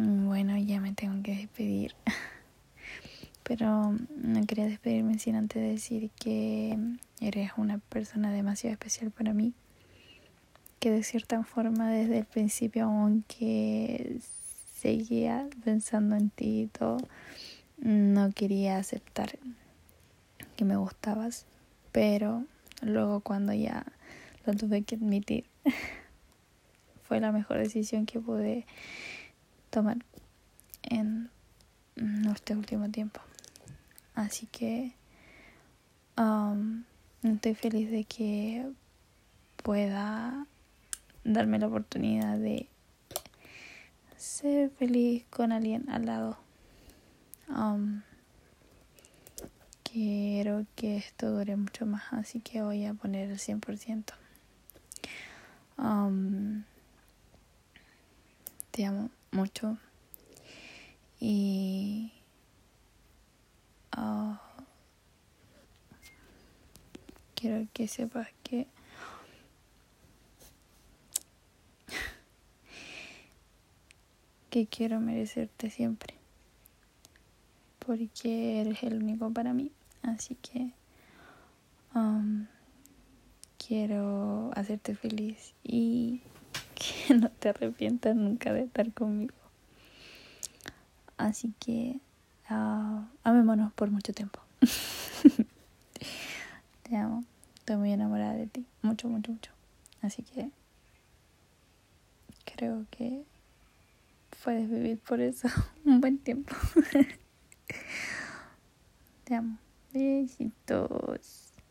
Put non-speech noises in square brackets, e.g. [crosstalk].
Bueno, ya me tengo que despedir. [laughs] Pero no quería despedirme sin antes decir que eres una persona demasiado especial para mí. Que de cierta forma desde el principio, aunque seguía pensando en ti y todo, no quería aceptar que me gustabas. Pero luego cuando ya lo tuve que admitir, [laughs] fue la mejor decisión que pude tomar en este último tiempo. Así que estoy feliz de que pueda darme la oportunidad de ser feliz con alguien al lado. Um, quiero que esto dure mucho más, así que voy a poner el 100%. Um, te amo mucho. Y uh, quiero que sepas que [laughs] que quiero merecerte siempre porque eres el único para mí. Así que um, quiero hacerte feliz y que [laughs] no te arrepientas nunca de estar conmigo. Así que uh, amémonos por mucho tiempo. [laughs] te amo. Estoy muy enamorada de ti. Mucho, mucho, mucho. Así que creo que puedes vivir por eso [laughs] un buen tiempo. te amo. Besitos.